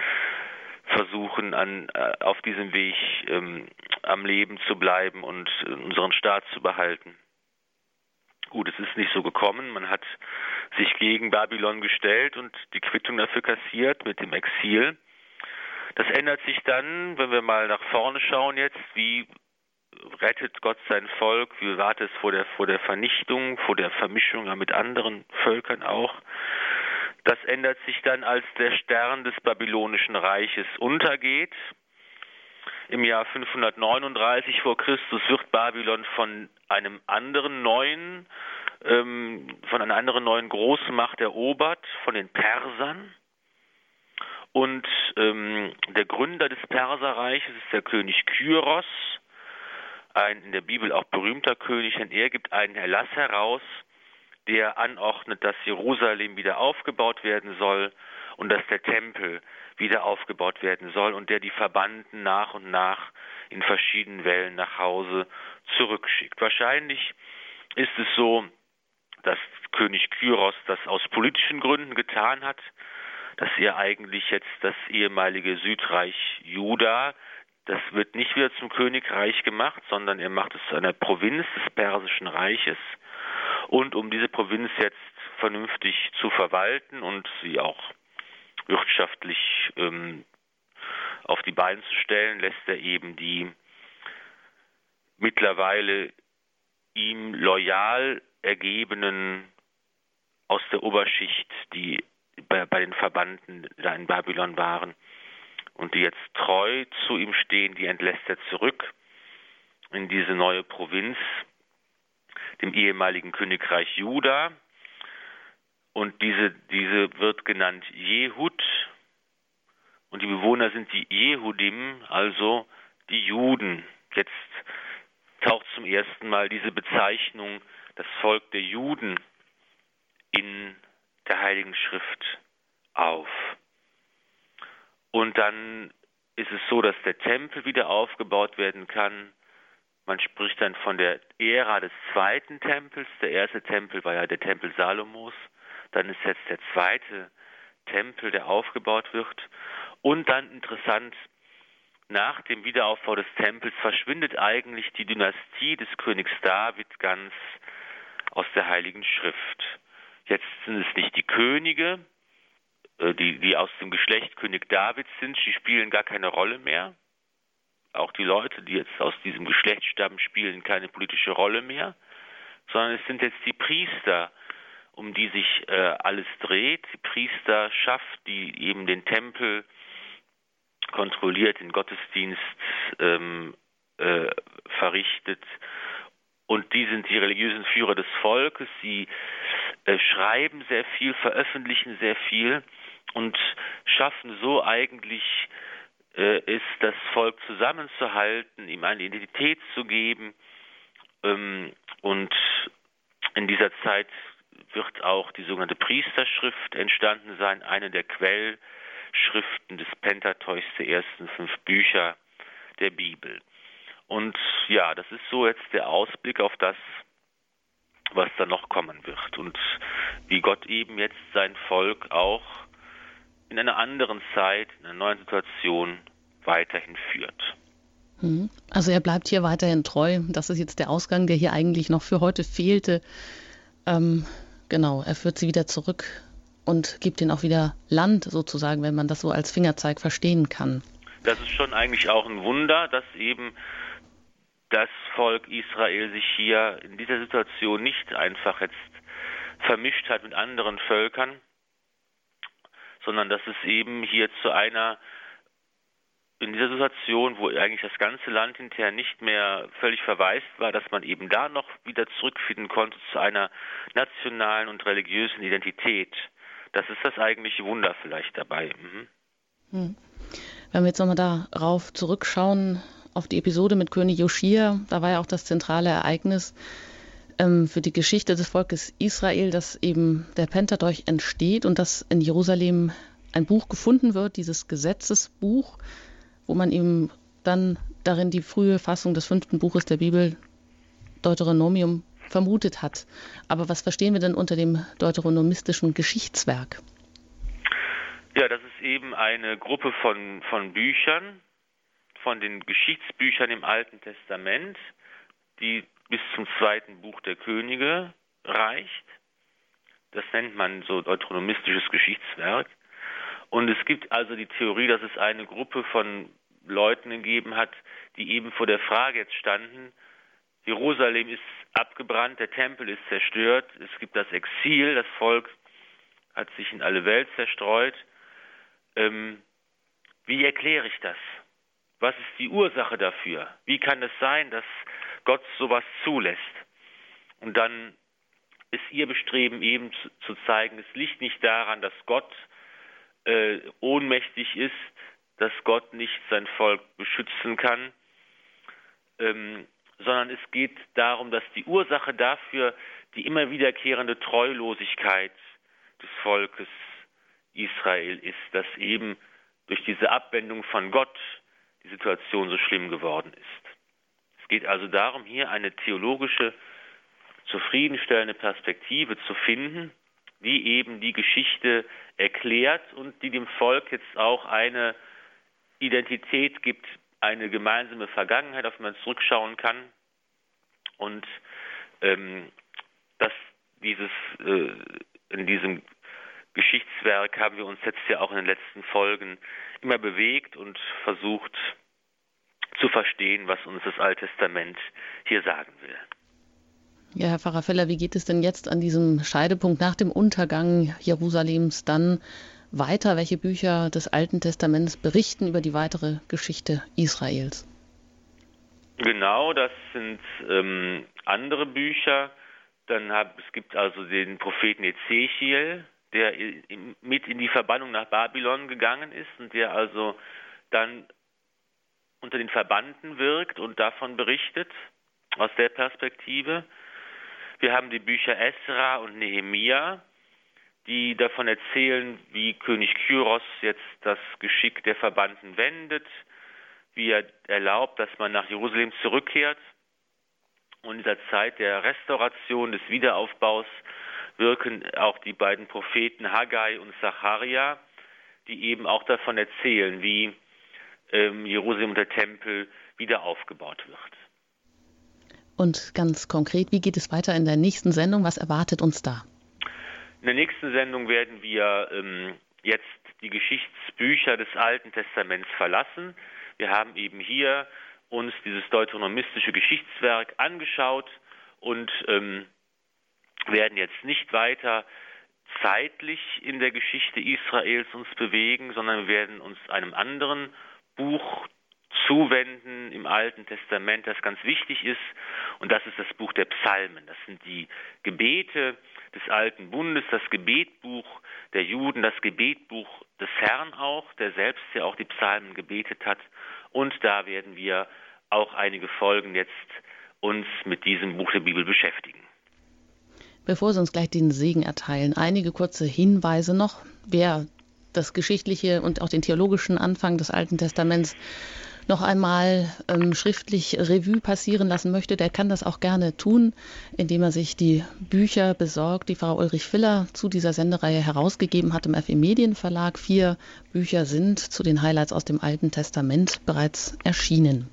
versuchen, an, äh, auf diesem Weg ähm, am Leben zu bleiben und unseren Staat zu behalten. Gut, es ist nicht so gekommen. Man hat sich gegen Babylon gestellt und die Quittung dafür kassiert mit dem Exil. Das ändert sich dann, wenn wir mal nach vorne schauen jetzt, wie rettet Gott sein Volk, wie war es vor der, vor der Vernichtung, vor der Vermischung mit anderen Völkern auch. Das ändert sich dann, als der Stern des babylonischen Reiches untergeht. Im Jahr 539 vor Christus wird Babylon von einem anderen neuen, ähm, von einer anderen neuen Großmacht erobert, von den Persern. Und ähm, der Gründer des Perserreiches ist der König Kyros, ein in der Bibel auch berühmter König, denn er gibt einen Erlass heraus, der anordnet, dass Jerusalem wieder aufgebaut werden soll und dass der Tempel wieder aufgebaut werden soll und der die Verbannten nach und nach in verschiedenen Wellen nach Hause zurückschickt. Wahrscheinlich ist es so, dass König Kyros das aus politischen Gründen getan hat, dass er eigentlich jetzt das ehemalige Südreich Juda, das wird nicht wieder zum Königreich gemacht, sondern er macht es zu einer Provinz des Persischen Reiches und um diese Provinz jetzt vernünftig zu verwalten und sie auch wirtschaftlich ähm, auf die Beine zu stellen, lässt er eben die mittlerweile ihm loyal ergebenen aus der Oberschicht, die bei, bei den Verbannten da in Babylon waren, und die jetzt treu zu ihm stehen, die entlässt er zurück in diese neue Provinz, dem ehemaligen Königreich Juda. Und diese, diese wird genannt Jehud. Und die Bewohner sind die Jehudim, also die Juden. Jetzt taucht zum ersten Mal diese Bezeichnung, das Volk der Juden, in der Heiligen Schrift auf. Und dann ist es so, dass der Tempel wieder aufgebaut werden kann. Man spricht dann von der Ära des zweiten Tempels. Der erste Tempel war ja der Tempel Salomos. Dann ist jetzt der zweite Tempel, der aufgebaut wird. Und dann interessant, nach dem Wiederaufbau des Tempels verschwindet eigentlich die Dynastie des Königs David ganz aus der Heiligen Schrift. Jetzt sind es nicht die Könige, äh, die, die aus dem Geschlecht König Davids sind, die spielen gar keine Rolle mehr. Auch die Leute, die jetzt aus diesem Geschlecht stammen, spielen keine politische Rolle mehr, sondern es sind jetzt die Priester, um die sich äh, alles dreht, die Priesterschaft, die eben den Tempel kontrolliert, den Gottesdienst ähm, äh, verrichtet. Und die sind die religiösen Führer des Volkes. Sie äh, schreiben sehr viel, veröffentlichen sehr viel und schaffen so eigentlich äh, es, das Volk zusammenzuhalten, ihm eine Identität zu geben. Ähm, und in dieser Zeit wird auch die sogenannte Priesterschrift entstanden sein, eine der Quellschriften des Pentateuchs, der ersten fünf Bücher der Bibel. Und ja, das ist so jetzt der Ausblick auf das, was da noch kommen wird und wie Gott eben jetzt sein Volk auch in einer anderen Zeit, in einer neuen Situation weiterhin führt. Mhm. Also er bleibt hier weiterhin treu. Das ist jetzt der Ausgang, der hier eigentlich noch für heute fehlte. Ähm, genau, er führt sie wieder zurück und gibt ihnen auch wieder Land sozusagen, wenn man das so als Fingerzeig verstehen kann. Das ist schon eigentlich auch ein Wunder, dass eben das Volk Israel sich hier in dieser Situation nicht einfach jetzt vermischt hat mit anderen Völkern, sondern dass es eben hier zu einer, in dieser Situation, wo eigentlich das ganze Land hinterher nicht mehr völlig verwaist war, dass man eben da noch wieder zurückfinden konnte zu einer nationalen und religiösen Identität. Das ist das eigentliche Wunder vielleicht dabei. Mhm. Hm. Wenn wir jetzt nochmal darauf zurückschauen, auf die Episode mit König Joschia, da war ja auch das zentrale Ereignis, ähm, für die Geschichte des Volkes Israel, dass eben der Pentateuch entsteht und dass in Jerusalem ein Buch gefunden wird, dieses Gesetzesbuch, wo man eben dann darin die frühe Fassung des fünften Buches der Bibel, Deuteronomium, vermutet hat. Aber was verstehen wir denn unter dem deuteronomistischen Geschichtswerk? Ja, das ist eben eine Gruppe von, von Büchern, von den Geschichtsbüchern im Alten Testament, die bis zum zweiten Buch der Könige reicht. Das nennt man so deuteronomistisches Geschichtswerk. Und es gibt also die Theorie, dass es eine Gruppe von Leuten gegeben hat, die eben vor der Frage jetzt standen, Jerusalem ist abgebrannt, der Tempel ist zerstört, es gibt das Exil, das Volk hat sich in alle Welt zerstreut. Ähm, wie erkläre ich das? Was ist die Ursache dafür? Wie kann es sein, dass Gott sowas zulässt. Und dann ist ihr Bestreben eben zu, zeigen, es liegt nicht daran, dass Gott äh, ohnmächtig ist, dass Gott nicht sein Volk beschützen kann, ähm, sondern es geht darum, dass die Ursache dafür die immer wiederkehrende Treulosigkeit des Volkes Israel ist, dass eben durch diese Abwendung von Gott die Situation so schlimm geworden ist. Es geht also darum, hier eine theologische, zufriedenstellende Perspektive zu finden, die eben die Geschichte erklärt und die dem Volk jetzt auch eine Identität gibt, eine gemeinsame Vergangenheit, auf die man zurückschauen kann. Und ähm, dass dieses äh, in diesem Geschichtswerk haben wir uns jetzt ja auch in den letzten Folgen immer bewegt und versucht zu verstehen, was uns das Alte Testament hier sagen will. Ja, Herr Pfarrer Feller, wie geht es denn jetzt an diesem Scheidepunkt nach dem Untergang Jerusalems dann weiter? Welche Bücher des Alten Testaments berichten über die weitere Geschichte Israels? Genau, das sind ähm, andere Bücher. Dann hab, es gibt also den Propheten Ezechiel, der mit in die Verbannung nach Babylon gegangen ist und der also dann unter den Verbannten wirkt und davon berichtet, aus der Perspektive. Wir haben die Bücher Esra und Nehemia, die davon erzählen, wie König Kyros jetzt das Geschick der Verbannten wendet, wie er erlaubt, dass man nach Jerusalem zurückkehrt. Und in dieser Zeit der Restauration, des Wiederaufbaus wirken auch die beiden Propheten Haggai und Zacharia, die eben auch davon erzählen, wie ähm, Jerusalem und der Tempel wieder aufgebaut wird. Und ganz konkret, wie geht es weiter in der nächsten Sendung? Was erwartet uns da? In der nächsten Sendung werden wir ähm, jetzt die Geschichtsbücher des Alten Testaments verlassen. Wir haben eben hier uns dieses deuteronomistische Geschichtswerk angeschaut und ähm, werden jetzt nicht weiter zeitlich in der Geschichte Israels uns bewegen, sondern wir werden uns einem anderen Buch zuwenden im Alten Testament, das ganz wichtig ist, und das ist das Buch der Psalmen. Das sind die Gebete des Alten Bundes, das Gebetbuch der Juden, das Gebetbuch des Herrn auch, der selbst ja auch die Psalmen gebetet hat. Und da werden wir auch einige Folgen jetzt uns mit diesem Buch der Bibel beschäftigen. Bevor Sie uns gleich den Segen erteilen, einige kurze Hinweise noch. Wer das geschichtliche und auch den theologischen Anfang des Alten Testaments noch einmal ähm, schriftlich Revue passieren lassen möchte, der kann das auch gerne tun, indem er sich die Bücher besorgt, die Frau Ulrich Filler zu dieser Sendereihe herausgegeben hat im FE Medienverlag. Vier Bücher sind zu den Highlights aus dem Alten Testament bereits erschienen.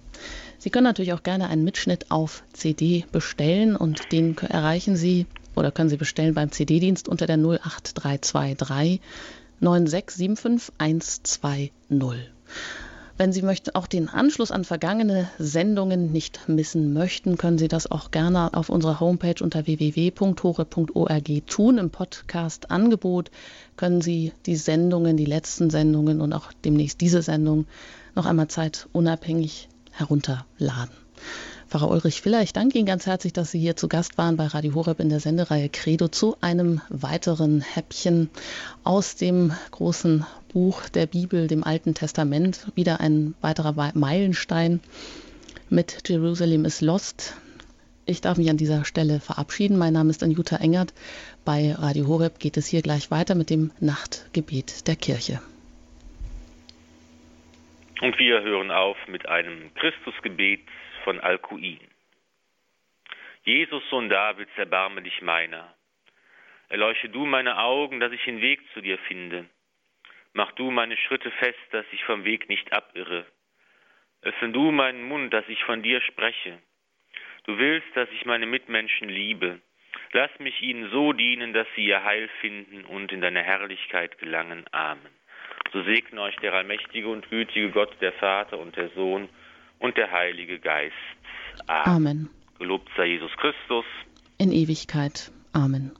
Sie können natürlich auch gerne einen Mitschnitt auf CD bestellen und den erreichen Sie oder können Sie bestellen beim CD-Dienst unter der 08323 9675 120. Wenn Sie möchten, auch den Anschluss an vergangene Sendungen nicht missen möchten, können Sie das auch gerne auf unserer Homepage unter www.hore.org tun. Im Podcast-Angebot können Sie die Sendungen, die letzten Sendungen und auch demnächst diese Sendung noch einmal zeitunabhängig herunterladen. Pfarrer Ulrich Filler, ich danke Ihnen ganz herzlich, dass Sie hier zu Gast waren bei Radio Horeb in der Sendereihe Credo zu einem weiteren Häppchen aus dem großen Buch der Bibel, dem Alten Testament. Wieder ein weiterer Meilenstein mit Jerusalem is Lost. Ich darf mich an dieser Stelle verabschieden. Mein Name ist Anjuta Engert. Bei Radio Horeb geht es hier gleich weiter mit dem Nachtgebet der Kirche. Und wir hören auf mit einem Christusgebet von Alcuin. Jesus, Sohn Davids, erbarme dich meiner. Erleuchte du meine Augen, dass ich den Weg zu dir finde. Mach du meine Schritte fest, dass ich vom Weg nicht abirre. Öffne du meinen Mund, dass ich von dir spreche. Du willst, dass ich meine Mitmenschen liebe. Lass mich ihnen so dienen, dass sie ihr Heil finden und in deine Herrlichkeit gelangen. Amen. So segne euch der allmächtige und gütige Gott, der Vater und der Sohn und der Heilige Geist. Amen. Amen. Gelobt sei Jesus Christus. In Ewigkeit. Amen.